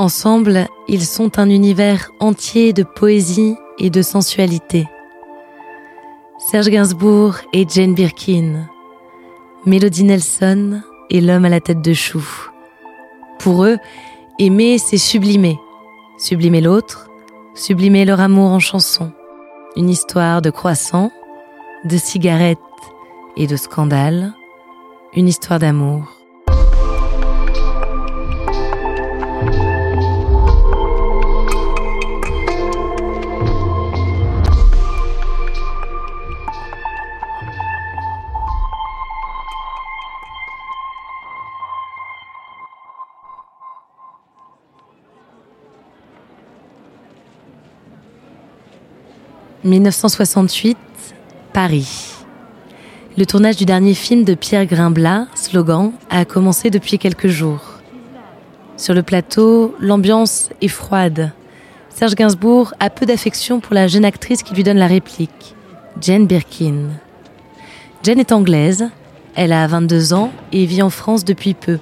Ensemble, ils sont un univers entier de poésie et de sensualité. Serge Gainsbourg et Jane Birkin, Melody Nelson et l'homme à la tête de chou. Pour eux, aimer, c'est sublimer. Sublimer l'autre, sublimer leur amour en chanson. Une histoire de croissant, de cigarettes et de scandale. Une histoire d'amour. « 1968, Paris. Le tournage du dernier film de Pierre Grimblat, Slogan, a commencé depuis quelques jours. Sur le plateau, l'ambiance est froide. Serge Gainsbourg a peu d'affection pour la jeune actrice qui lui donne la réplique, Jane Birkin. Jane est anglaise, elle a 22 ans et vit en France depuis peu.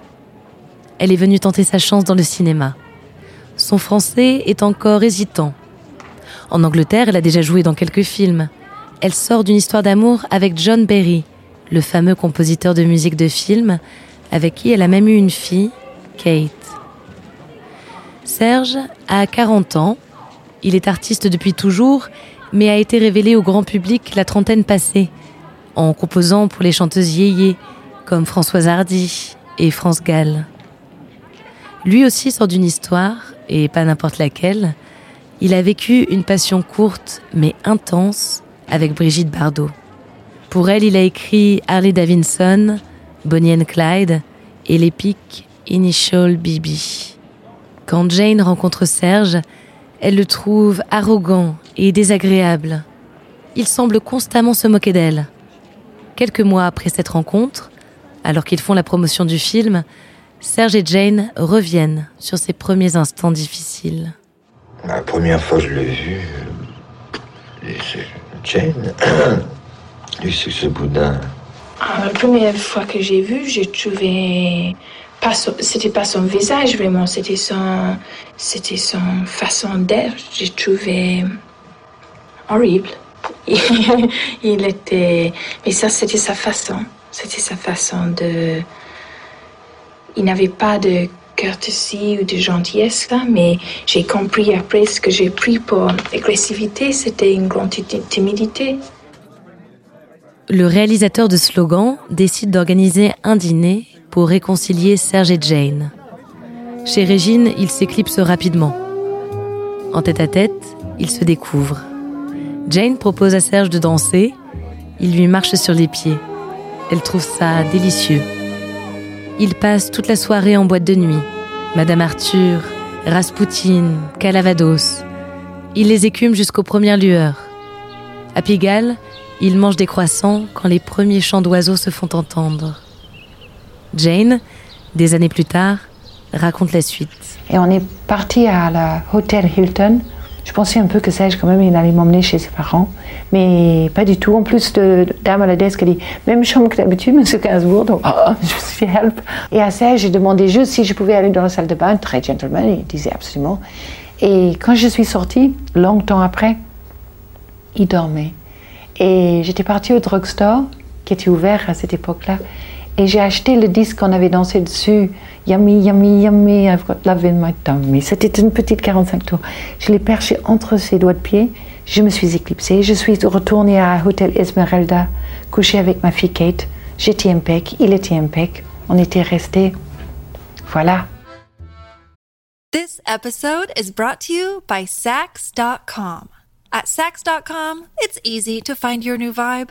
Elle est venue tenter sa chance dans le cinéma. Son français est encore hésitant. En Angleterre, elle a déjà joué dans quelques films. Elle sort d'une histoire d'amour avec John Barry, le fameux compositeur de musique de film, avec qui elle a même eu une fille, Kate. Serge a 40 ans. Il est artiste depuis toujours, mais a été révélé au grand public la trentaine passée, en composant pour les chanteuses yéyé, comme Françoise Hardy et France Gall. Lui aussi sort d'une histoire, et pas n'importe laquelle. Il a vécu une passion courte mais intense avec Brigitte Bardot. Pour elle, il a écrit Harley Davidson, Bonnie and Clyde et l'épique Initial BB. Quand Jane rencontre Serge, elle le trouve arrogant et désagréable. Il semble constamment se moquer d'elle. Quelques mois après cette rencontre, alors qu'ils font la promotion du film, Serge et Jane reviennent sur ces premiers instants difficiles. La première fois que je l'ai vu, c'est C'est ce boudin. Ah, la première fois que j'ai vu, j'ai trouvé pas c'était pas son visage vraiment, c'était son c'était son façon d'être. J'ai trouvé horrible. Il était mais ça c'était sa façon, c'était sa façon de il n'avait pas de courtoisie ou de gentillesse mais j'ai compris après ce que j'ai pris pour agressivité, c'était une grande ti- timidité. Le réalisateur de Slogan décide d'organiser un dîner pour réconcilier Serge et Jane. Chez Régine, il s'éclipse rapidement. En tête à tête, ils se découvrent. Jane propose à Serge de danser. Il lui marche sur les pieds. Elle trouve ça délicieux. Ils passent toute la soirée en boîte de nuit. Madame Arthur, Raspoutine, Calavados. Il les écume jusqu'aux premières lueurs. À Pigalle, ils mangent des croissants quand les premiers chants d'oiseaux se font entendre. Jane, des années plus tard, raconte la suite. Et on est parti à la Hotel Hilton. Je pensais un peu que Serge, quand même, il allait m'emmener chez ses parents. Mais pas du tout. En plus, de dame à la desk, elle dit même chambre que d'habitude, monsieur Gainsbourg. Donc, oh, je suis help. Et à Serge, j'ai demandé juste si je pouvais aller dans la salle de bain. Très gentleman, il disait absolument. Et quand je suis sortie, longtemps après, il dormait. Et j'étais partie au drugstore, qui était ouvert à cette époque-là. Et j'ai acheté le disque qu'on avait dansé dessus. Yummy, yummy, yummy, I've got love in my tummy. C'était une petite 45 tours. Je l'ai perché entre ses doigts de pied. Je me suis éclipsée. Je suis retournée à Hotel Esmeralda, couchée avec ma fille Kate. J'étais impec, il était impec. On était restés. Voilà. This episode is brought to you by Sax.com. At Sax.com, it's easy to find your new vibe.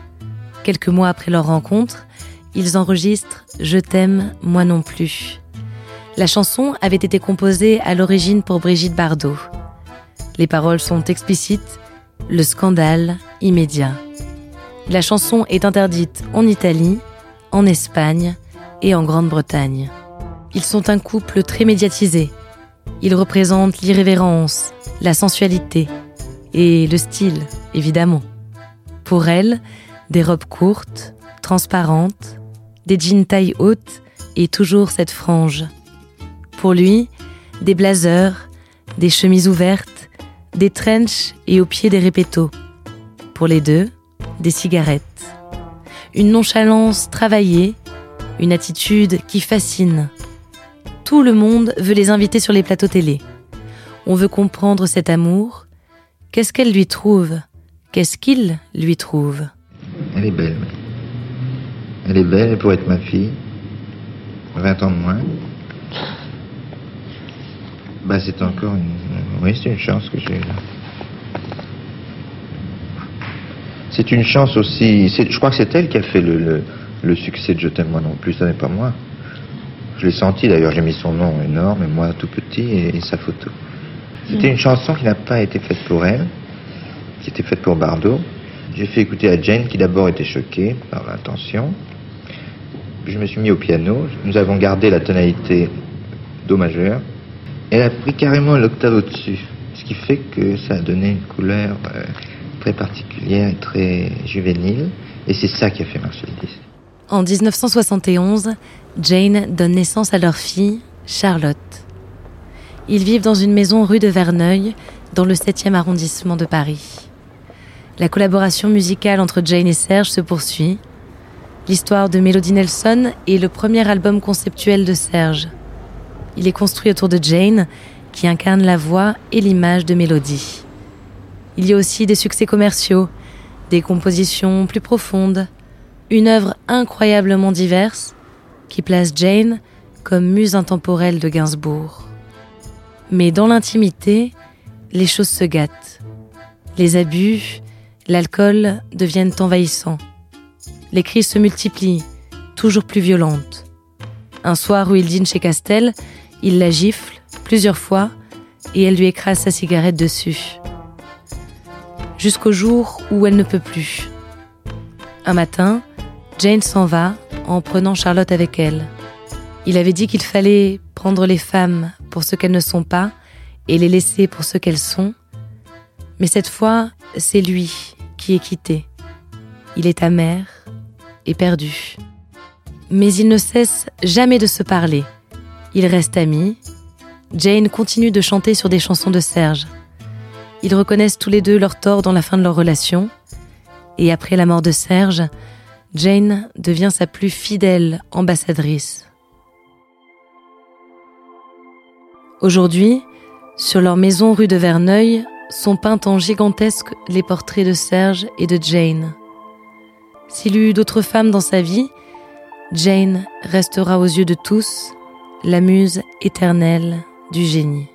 Quelques mois après leur rencontre, ils enregistrent Je t'aime, moi non plus. La chanson avait été composée à l'origine pour Brigitte Bardot. Les paroles sont explicites, le scandale immédiat. La chanson est interdite en Italie, en Espagne et en Grande-Bretagne. Ils sont un couple très médiatisé. Ils représentent l'irrévérence, la sensualité et le style, évidemment. Pour elle, des robes courtes, transparentes, des jeans taille haute et toujours cette frange. Pour lui, des blazers, des chemises ouvertes, des trenches et au pied des répétos. Pour les deux, des cigarettes. Une nonchalance travaillée, une attitude qui fascine. Tout le monde veut les inviter sur les plateaux télé. On veut comprendre cet amour. Qu'est-ce qu'elle lui trouve? Qu'est-ce qu'il lui trouve? Elle est belle. Elle est belle pour être ma fille. 20 ans de moins. Bah, c'est encore une. Oui, c'est une chance que j'ai là. C'est une chance aussi. Je crois que c'est elle qui a fait le, le, le succès de Je t'aime moi non plus, ce n'est pas moi. Je l'ai senti d'ailleurs, j'ai mis son nom énorme et moi tout petit et, et sa photo. C'était une chanson qui n'a pas été faite pour elle, qui était faite pour Bardot. J'ai fait écouter à Jane qui d'abord était choquée par l'intention. Je me suis mis au piano. Nous avons gardé la tonalité Do majeur. Elle a pris carrément l'octave au-dessus. Ce qui fait que ça a donné une couleur euh, très particulière et très juvénile. Et c'est ça qui a fait marcher le disque. En 1971, Jane donne naissance à leur fille, Charlotte. Ils vivent dans une maison rue de Verneuil, dans le 7e arrondissement de Paris. La collaboration musicale entre Jane et Serge se poursuit. L'histoire de Melody Nelson est le premier album conceptuel de Serge. Il est construit autour de Jane, qui incarne la voix et l'image de Melody. Il y a aussi des succès commerciaux, des compositions plus profondes, une œuvre incroyablement diverse qui place Jane comme muse intemporelle de Gainsbourg. Mais dans l'intimité, les choses se gâtent. Les abus, l'alcool deviennent envahissants. Les crises se multiplient, toujours plus violentes. Un soir où il dîne chez Castel, il la gifle plusieurs fois et elle lui écrase sa cigarette dessus. Jusqu'au jour où elle ne peut plus. Un matin, Jane s'en va en prenant Charlotte avec elle. Il avait dit qu'il fallait prendre les femmes pour ce qu'elles ne sont pas et les laisser pour ce qu'elles sont. Mais cette fois, c'est lui qui est quitté. Il est amer et perdu. Mais ils ne cessent jamais de se parler. Ils restent amis. Jane continue de chanter sur des chansons de Serge. Ils reconnaissent tous les deux leur tort dans la fin de leur relation. Et après la mort de Serge, Jane devient sa plus fidèle ambassadrice. Aujourd'hui, sur leur maison rue de Verneuil, sont peints en gigantesque les portraits de Serge et de Jane. S'il eut d'autres femmes dans sa vie, Jane restera aux yeux de tous la muse éternelle du génie.